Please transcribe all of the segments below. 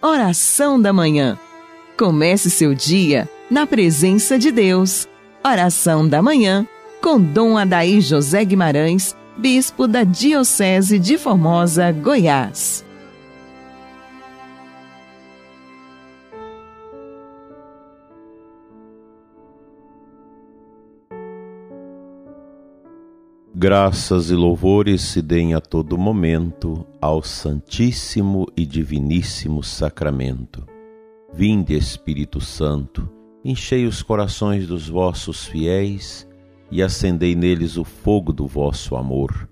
Oração da Manhã. Comece seu dia na presença de Deus. Oração da Manhã com Dom Adaí José Guimarães, Bispo da Diocese de Formosa, Goiás. Graças e louvores se deem a todo momento ao Santíssimo e Diviníssimo Sacramento. Vinde, Espírito Santo, enchei os corações dos vossos fiéis e acendei neles o fogo do vosso amor.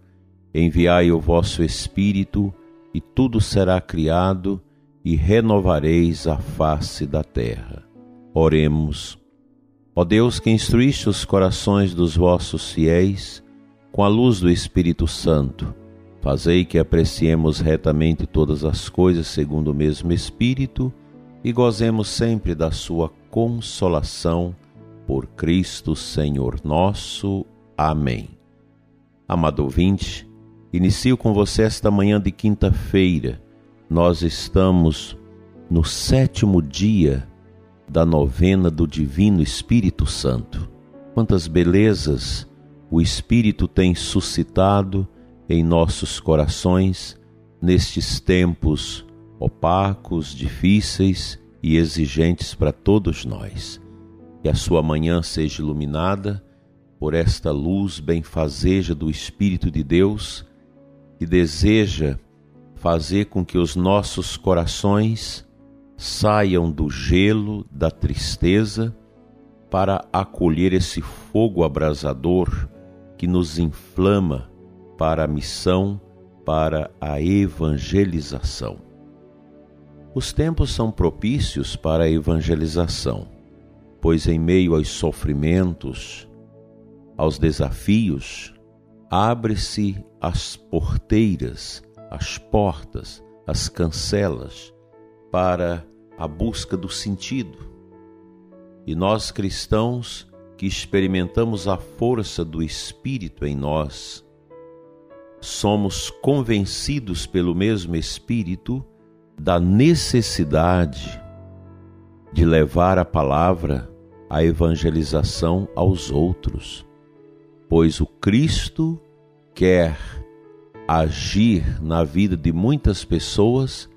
Enviai o vosso Espírito, e tudo será criado, e renovareis a face da terra. Oremos. Ó Deus que instruíste os corações dos vossos fiéis, com a luz do Espírito Santo, fazei que apreciemos retamente todas as coisas segundo o mesmo Espírito e gozemos sempre da sua consolação por Cristo Senhor nosso. Amém. Amado ouvinte, inicio com você esta manhã de quinta-feira. Nós estamos no sétimo dia da novena do Divino Espírito Santo. Quantas belezas! O Espírito tem suscitado em nossos corações nestes tempos opacos, difíceis e exigentes para todos nós. Que a sua manhã seja iluminada por esta luz benfazeja do Espírito de Deus que deseja fazer com que os nossos corações saiam do gelo, da tristeza, para acolher esse fogo abrasador que nos inflama para a missão, para a evangelização. Os tempos são propícios para a evangelização, pois em meio aos sofrimentos, aos desafios, abre-se as porteiras, as portas, as cancelas para a busca do sentido. E nós cristãos que experimentamos a força do Espírito em nós, somos convencidos pelo mesmo Espírito da necessidade de levar a palavra, a evangelização aos outros, pois o Cristo quer agir na vida de muitas pessoas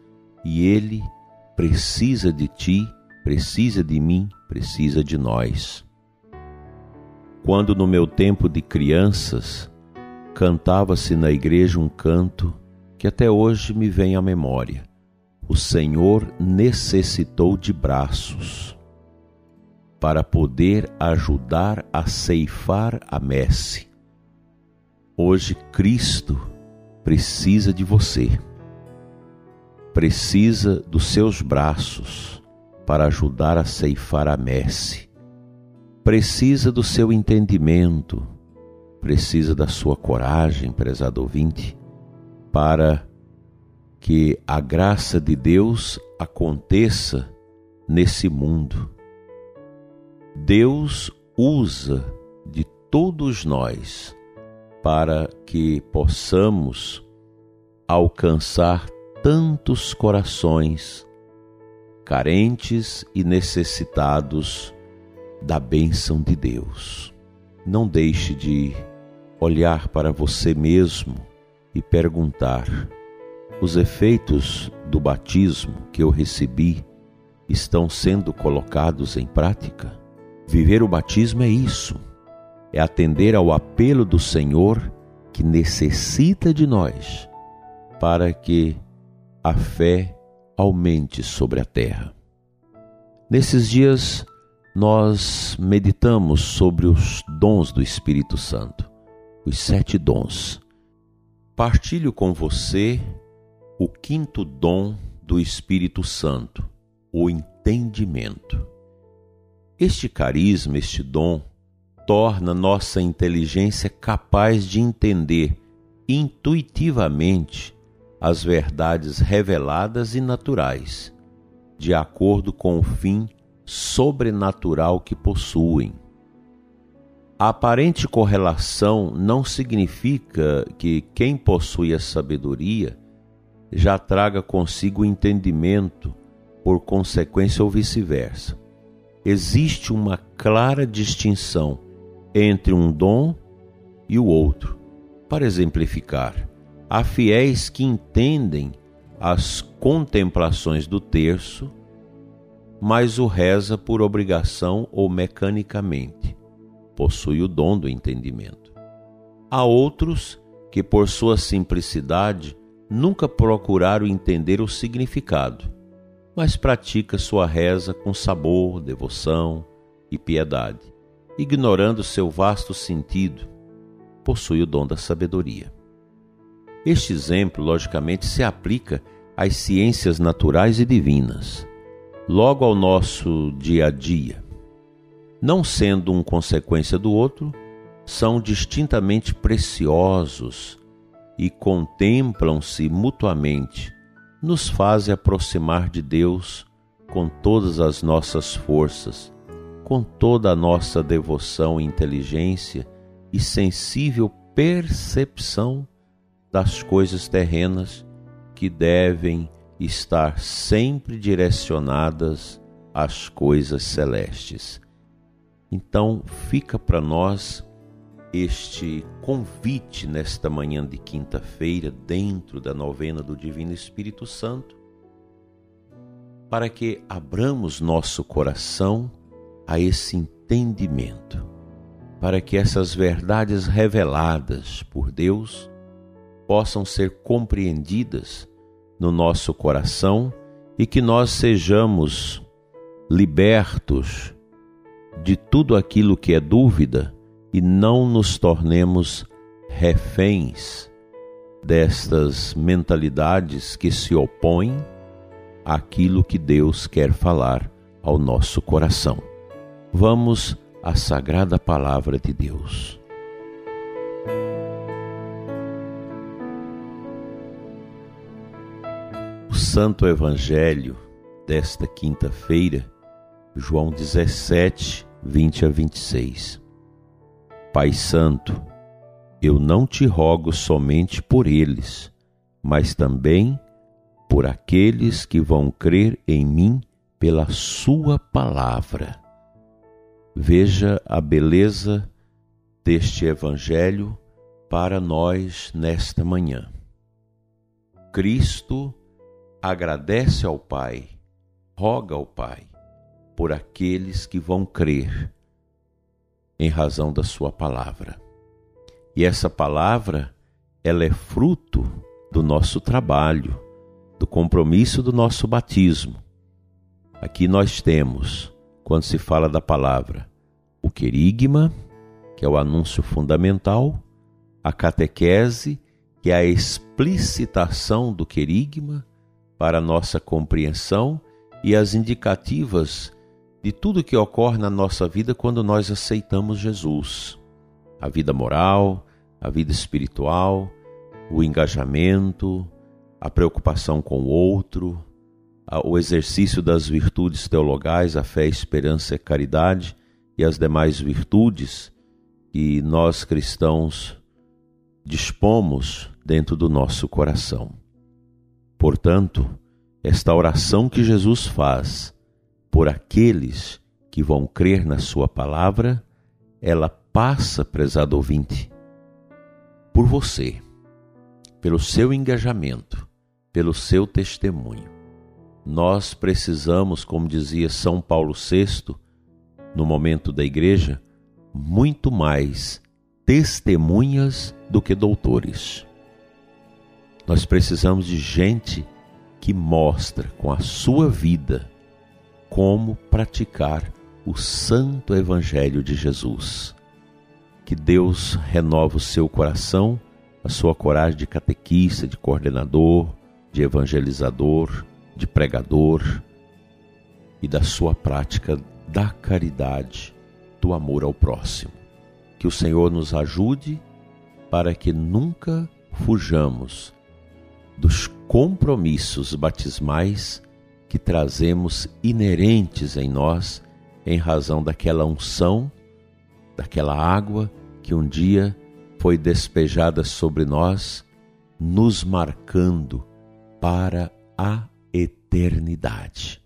e ele precisa de ti, precisa de mim, precisa de nós quando no meu tempo de crianças cantava-se na igreja um canto que até hoje me vem à memória. O Senhor necessitou de braços para poder ajudar a ceifar a messe. Hoje Cristo precisa de você. Precisa dos seus braços para ajudar a ceifar a messe precisa do seu entendimento, precisa da sua coragem, prezado ouvinte, para que a graça de Deus aconteça nesse mundo. Deus usa de todos nós para que possamos alcançar tantos corações carentes e necessitados da bênção de Deus. Não deixe de olhar para você mesmo e perguntar: os efeitos do batismo que eu recebi estão sendo colocados em prática? Viver o batismo é isso, é atender ao apelo do Senhor que necessita de nós para que a fé aumente sobre a terra. Nesses dias nós meditamos sobre os dons do Espírito Santo, os sete dons. Partilho com você o quinto dom do Espírito Santo, o entendimento. Este carisma, este dom, torna nossa inteligência capaz de entender intuitivamente as verdades reveladas e naturais, de acordo com o fim sobrenatural que possuem. A aparente correlação não significa que quem possui a sabedoria já traga consigo o entendimento por consequência ou vice-versa. Existe uma clara distinção entre um dom e o outro. Para exemplificar, há fiéis que entendem as contemplações do terço, mas o reza por obrigação ou mecanicamente. Possui o dom do entendimento. Há outros que, por sua simplicidade, nunca procuraram entender o significado, mas pratica sua reza com sabor, devoção e piedade, ignorando seu vasto sentido. Possui o dom da sabedoria. Este exemplo, logicamente, se aplica às ciências naturais e divinas, logo ao nosso dia a dia. Não sendo um consequência do outro, são distintamente preciosos e contemplam-se mutuamente, nos fazem aproximar de Deus com todas as nossas forças, com toda a nossa devoção e inteligência e sensível percepção das coisas terrenas que devem estar sempre direcionadas às coisas celestes. Então, fica para nós este convite nesta manhã de quinta-feira, dentro da novena do Divino Espírito Santo, para que abramos nosso coração a esse entendimento, para que essas verdades reveladas por Deus possam ser compreendidas no nosso coração e que nós sejamos libertos de tudo aquilo que é dúvida e não nos tornemos reféns destas mentalidades que se opõem àquilo que Deus quer falar ao nosso coração. Vamos à sagrada palavra de Deus. Santo Evangelho desta quinta-feira, João 17, 20 a 26. Pai Santo, eu não te rogo somente por eles, mas também por aqueles que vão crer em mim pela Sua palavra. Veja a beleza deste Evangelho para nós nesta manhã. Cristo agradece ao Pai, roga ao Pai por aqueles que vão crer em razão da sua palavra. E essa palavra, ela é fruto do nosso trabalho, do compromisso do nosso batismo. Aqui nós temos, quando se fala da palavra, o querigma, que é o anúncio fundamental, a catequese, que é a explicitação do querigma, para nossa compreensão e as indicativas de tudo que ocorre na nossa vida quando nós aceitamos Jesus. A vida moral, a vida espiritual, o engajamento, a preocupação com o outro, o exercício das virtudes teologais, a fé, a esperança e a caridade e as demais virtudes que nós cristãos dispomos dentro do nosso coração. Portanto, esta oração que Jesus faz por aqueles que vão crer na Sua palavra, ela passa, prezado ouvinte, por você, pelo seu engajamento, pelo seu testemunho. Nós precisamos, como dizia São Paulo VI, no momento da igreja, muito mais testemunhas do que doutores. Nós precisamos de gente que mostra com a sua vida como praticar o santo evangelho de Jesus. Que Deus renova o seu coração, a sua coragem de catequista, de coordenador, de evangelizador, de pregador e da sua prática da caridade, do amor ao próximo. Que o Senhor nos ajude para que nunca fujamos dos compromissos batismais que trazemos inerentes em nós em razão daquela unção, daquela água que um dia foi despejada sobre nós, nos marcando para a eternidade.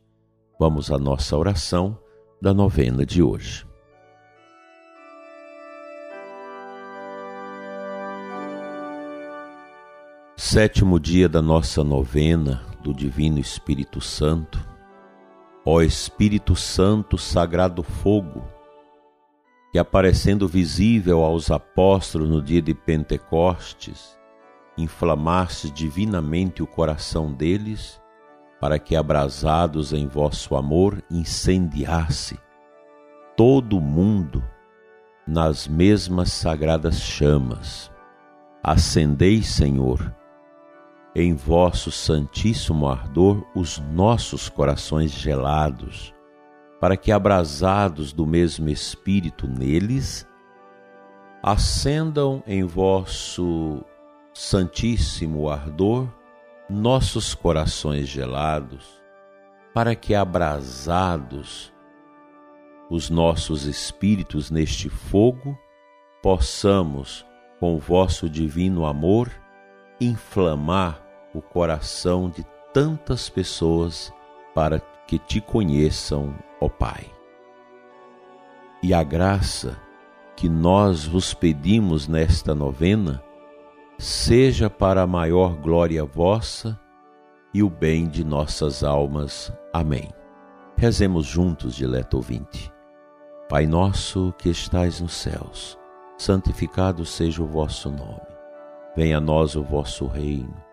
Vamos à nossa oração da novena de hoje. Sétimo dia da nossa novena do Divino Espírito Santo. Ó Espírito Santo, Sagrado Fogo, que aparecendo visível aos apóstolos no dia de Pentecostes, inflamaste divinamente o coração deles, para que, abrasados em vosso amor, incendiasse todo o mundo nas mesmas sagradas chamas. Acendei, Senhor, em vosso santíssimo ardor os nossos corações gelados, para que, abrasados do mesmo Espírito neles, acendam em vosso santíssimo ardor nossos corações gelados, para que, abrasados os nossos espíritos neste fogo, possamos, com vosso divino amor, inflamar o coração de tantas pessoas para que te conheçam, ó Pai. E a graça que nós vos pedimos nesta novena seja para a maior glória vossa e o bem de nossas almas. Amém. Rezemos juntos, dileto ouvinte. Pai nosso que estais nos céus, santificado seja o vosso nome. Venha a nós o vosso reino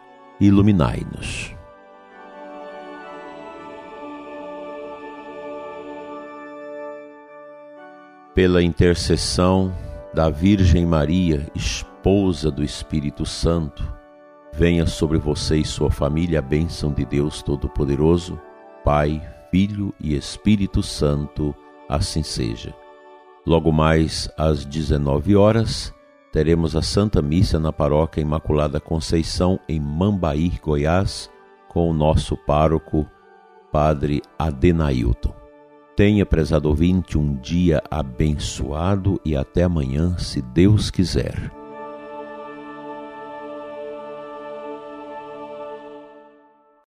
iluminai-nos. Pela intercessão da Virgem Maria, esposa do Espírito Santo, venha sobre você e sua família a bênção de Deus Todo-Poderoso, Pai, Filho e Espírito Santo, assim seja. Logo mais às 19 horas, teremos a Santa Missa na Paróquia Imaculada Conceição, em Mambaí, Goiás, com o nosso pároco, Padre Adenailton. Tenha, prezado ouvinte, um dia abençoado e até amanhã, se Deus quiser.